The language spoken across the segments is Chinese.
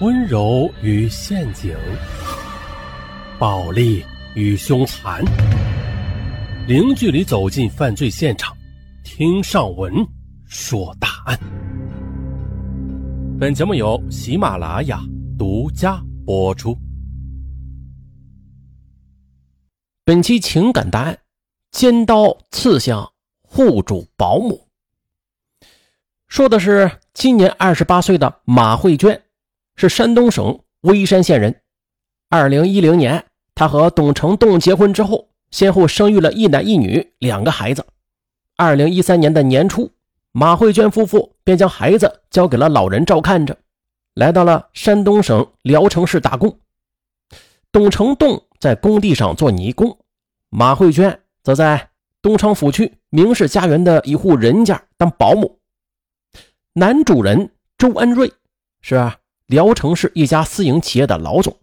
温柔与陷阱，暴力与凶残，零距离走进犯罪现场，听上文说大案。本节目由喜马拉雅独家播出。本期情感大案：尖刀刺向户主保姆。说的是今年二十八岁的马慧娟。是山东省微山县人。二零一零年，他和董成栋结婚之后，先后生育了一男一女两个孩子。二零一三年的年初，马慧娟夫妇便将孩子交给了老人照看着，来到了山东省聊城市打工。董成栋在工地上做泥工，马慧娟则在东昌府区明氏家园的一户人家当保姆。男主人周安瑞是。聊城市一家私营企业的老总，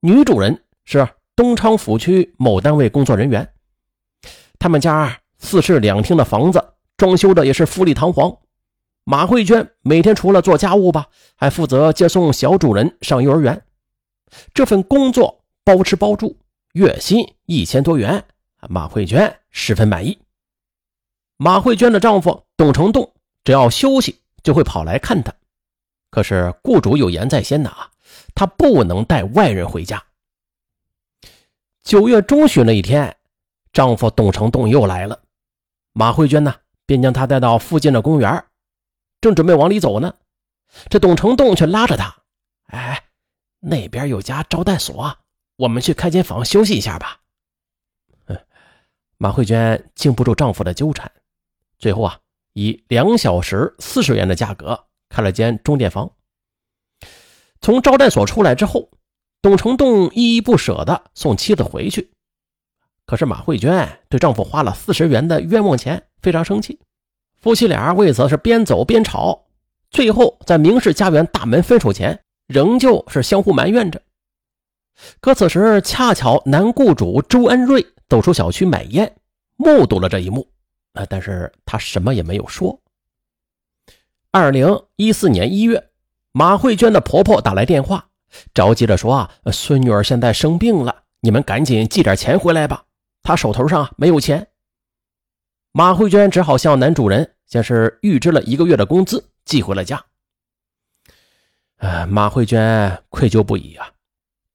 女主人是东昌府区某单位工作人员。他们家四室两厅的房子，装修的也是富丽堂皇。马慧娟每天除了做家务吧，还负责接送小主人上幼儿园。这份工作包吃包住，月薪一千多元，马慧娟十分满意。马慧娟的丈夫董成栋只要休息就会跑来看她。可是雇主有言在先呐，他不能带外人回家。九月中旬那一天，丈夫董成栋又来了，马慧娟呢便将他带到附近的公园，正准备往里走呢，这董成栋却拉着他：“哎，那边有家招待所，我们去开间房休息一下吧。”马慧娟经不住丈夫的纠缠，最后啊，以两小时四十元的价格。开了间钟点房。从招待所出来之后，董成栋依依不舍地送妻子回去。可是马慧娟对丈夫花了四十元的冤枉钱非常生气，夫妻俩为此是边走边吵，最后在明氏家园大门分手前，仍旧是相互埋怨着。可此时恰巧男雇主周恩瑞走出小区买烟，目睹了这一幕，啊，但是他什么也没有说。二零一四年一月，马慧娟的婆婆打来电话，着急着说：“啊，孙女儿现在生病了，你们赶紧寄点钱回来吧，她手头上没有钱。”马慧娟只好向男主人先是预支了一个月的工资，寄回了家。呃，马慧娟愧疚不已啊，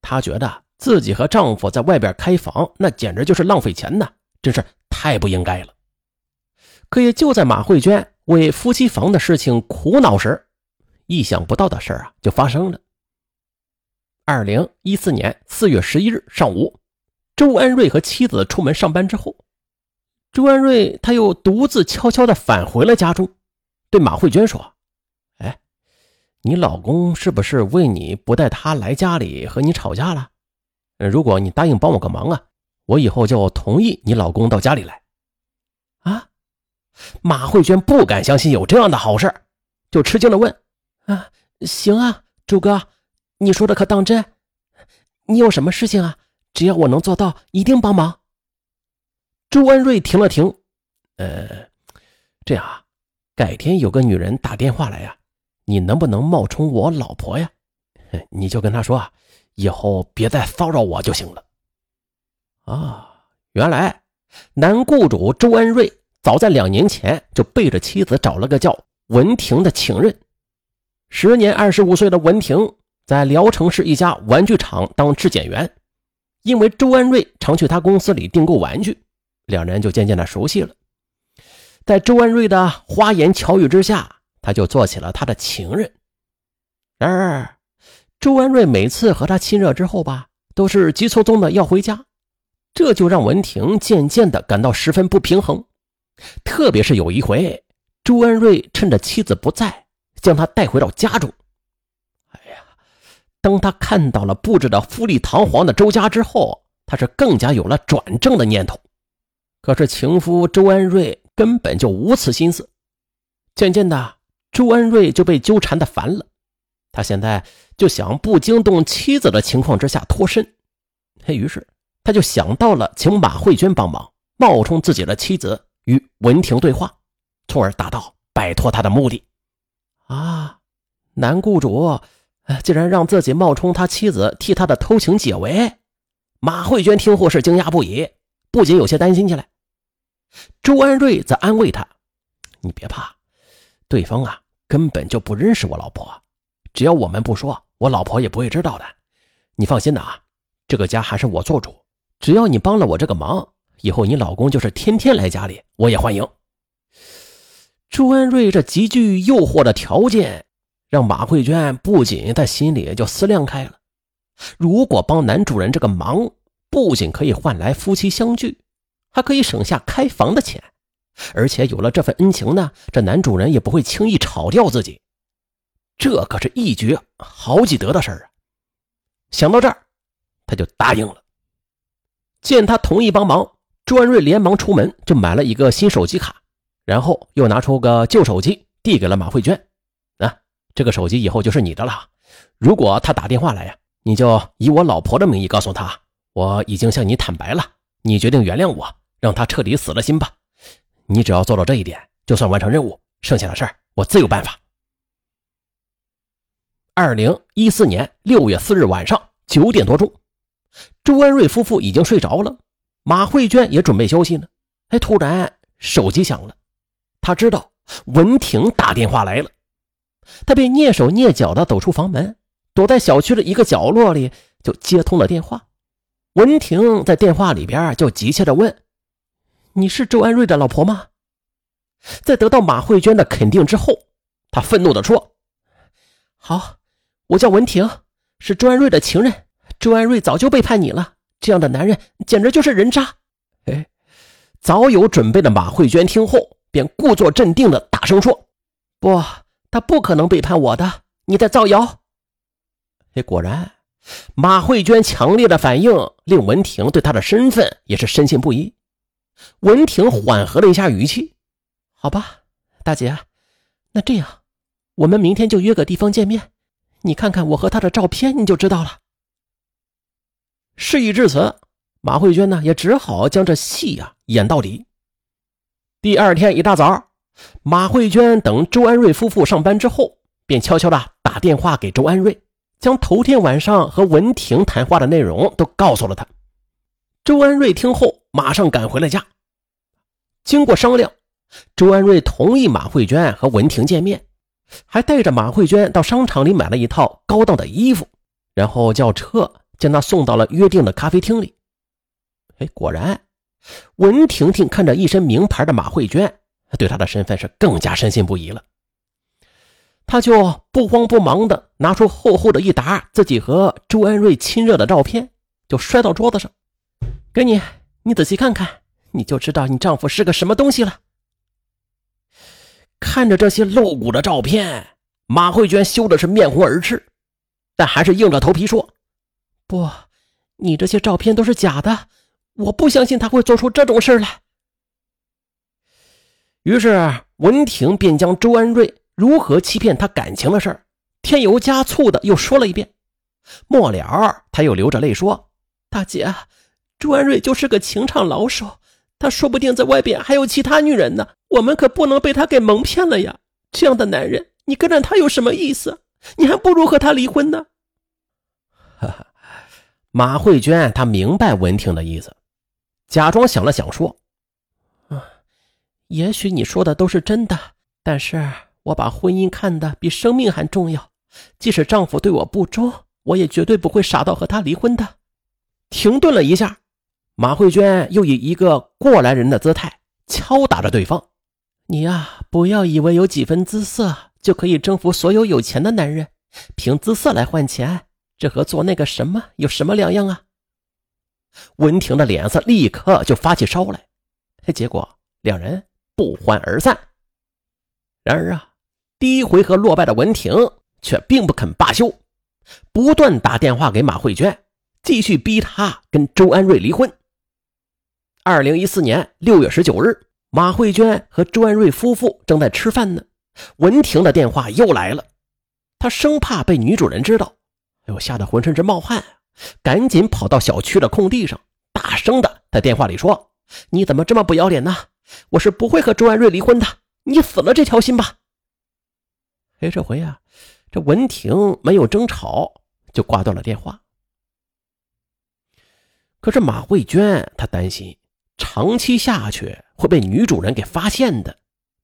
她觉得自己和丈夫在外边开房，那简直就是浪费钱呐，真是太不应该了。可也就在马慧娟。为夫妻房的事情苦恼时，意想不到的事啊就发生了。二零一四年四月十一日上午，周安瑞和妻子出门上班之后，周安瑞他又独自悄悄地返回了家中，对马慧娟说：“哎，你老公是不是为你不带他来家里和你吵架了？如果你答应帮我个忙啊，我以后就同意你老公到家里来。”马慧娟不敢相信有这样的好事，就吃惊的问：“啊，行啊，朱哥，你说的可当真？你有什么事情啊？只要我能做到，一定帮忙。”朱安瑞停了停，呃，这样啊，改天有个女人打电话来呀，你能不能冒充我老婆呀？你就跟她说啊，以后别再骚扰我就行了。啊，原来男雇主周安瑞。早在两年前就背着妻子找了个叫文婷的情人。时年二十五岁的文婷在聊城市一家玩具厂当质检员，因为周安瑞常去他公司里订购玩具，两人就渐渐的熟悉了。在周安瑞的花言巧语之下，他就做起了他的情人。然而，周安瑞每次和他亲热之后吧，都是急匆匆的要回家，这就让文婷渐渐的感到十分不平衡。特别是有一回，朱恩瑞趁着妻子不在，将她带回到家中。哎呀，当他看到了布置的富丽堂皇的周家之后，他是更加有了转正的念头。可是情夫周恩瑞根本就无此心思。渐渐的，周恩瑞就被纠缠的烦了，他现在就想不惊动妻子的情况之下脱身。嘿于是，他就想到了请马慧娟帮忙，冒充自己的妻子。与文婷对话，从而达到摆脱他的目的。啊，男雇主，竟然让自己冒充他妻子替他的偷情解围。马慧娟听后是惊讶不已，不仅有些担心起来。周安瑞则安慰他：“你别怕，对方啊根本就不认识我老婆，只要我们不说，我老婆也不会知道的。你放心呐，这个家还是我做主，只要你帮了我这个忙，以后你老公就是天天来家里，我也欢迎。”朱安瑞这极具诱惑的条件，让马慧娟不仅在心里就思量开了。如果帮男主人这个忙，不仅可以换来夫妻相聚，还可以省下开房的钱，而且有了这份恩情呢，这男主人也不会轻易炒掉自己。这可是一举好几得的事儿啊！想到这儿，他就答应了。见他同意帮忙，朱安瑞连忙出门就买了一个新手机卡，然后又拿出个旧手机递给了马慧娟：“啊，这个手机以后就是你的了。如果他打电话来呀。”你就以我老婆的名义告诉他，我已经向你坦白了，你决定原谅我，让他彻底死了心吧。你只要做到这一点，就算完成任务，剩下的事儿我自有办法。二零一四年六月四日晚上九点多钟，朱安瑞夫妇已经睡着了，马慧娟也准备休息呢。哎，突然手机响了，他知道文婷打电话来了，他便蹑手蹑脚的走出房门。躲在小区的一个角落里，就接通了电话。文婷在电话里边就急切地问：“你是周安瑞的老婆吗？”在得到马慧娟的肯定之后，他愤怒地说：“好，我叫文婷，是周安瑞的情人。周安瑞早就背叛你了，这样的男人简直就是人渣。”哎，早有准备的马慧娟听后便故作镇定地大声说：“不，他不可能背叛我的，你在造谣。”哎果然，马慧娟强烈的反应令文婷对她的身份也是深信不疑。文婷缓和了一下语气：“好吧，大姐，那这样，我们明天就约个地方见面，你看看我和他的照片，你就知道了。”事已至此，马慧娟呢也只好将这戏呀演到底。第二天一大早，马慧娟等周安瑞夫妇上班之后，便悄悄的打电话给周安瑞。将头天晚上和文婷谈话的内容都告诉了他。周安瑞听后，马上赶回了家。经过商量，周安瑞同意马慧娟和文婷见面，还带着马慧娟到商场里买了一套高档的衣服，然后叫车将她送到了约定的咖啡厅里。哎，果然，文婷婷看着一身名牌的马慧娟，对她的身份是更加深信不疑了。她就不慌不忙的拿出厚厚的一沓自己和周安瑞亲热的照片，就摔到桌子上，给你，你仔细看看，你就知道你丈夫是个什么东西了。看着这些露骨的照片，马慧娟羞的是面红耳赤，但还是硬着头皮说：“不，你这些照片都是假的，我不相信他会做出这种事来。”于是文婷便将周安瑞。如何欺骗他感情的事，添油加醋的又说了一遍。末了，他又流着泪说：“大姐，周安瑞就是个情场老手，他说不定在外边还有其他女人呢。我们可不能被他给蒙骗了呀！这样的男人，你跟着他有什么意思？你还不如和他离婚呢。”哈哈，马慧娟她明白文婷的意思，假装想了想说：“啊，也许你说的都是真的，但是……”我把婚姻看得比生命还重要，即使丈夫对我不忠，我也绝对不会傻到和他离婚的。停顿了一下，马慧娟又以一个过来人的姿态敲打着对方：“你呀，不要以为有几分姿色就可以征服所有有钱的男人，凭姿色来换钱，这和做那个什么有什么两样啊？”文婷的脸色立刻就发起烧来，结果两人不欢而散。然而啊。第一回合落败的文婷却并不肯罢休，不断打电话给马慧娟，继续逼她跟周安瑞离婚。二零一四年六月十九日，马慧娟和周安瑞夫妇正在吃饭呢，文婷的电话又来了，她生怕被女主人知道，哎呦，吓得浑身直冒汗，赶紧跑到小区的空地上，大声的在电话里说：“你怎么这么不要脸呢？我是不会和周安瑞离婚的，你死了这条心吧！”哎，这回啊，这这文婷没有争吵，就挂断了电话。可是马慧娟她担心长期下去会被女主人给发现的，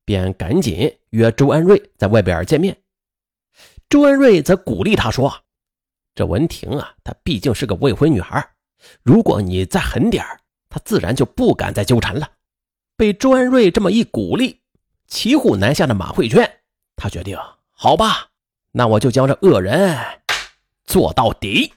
便赶紧约周安瑞在外边见面。周安瑞则鼓励她说：“这文婷啊，她毕竟是个未婚女孩，如果你再狠点她自然就不敢再纠缠了。”被周安瑞这么一鼓励，骑虎难下的马慧娟，她决定：“好吧，那我就将这恶人做到底。”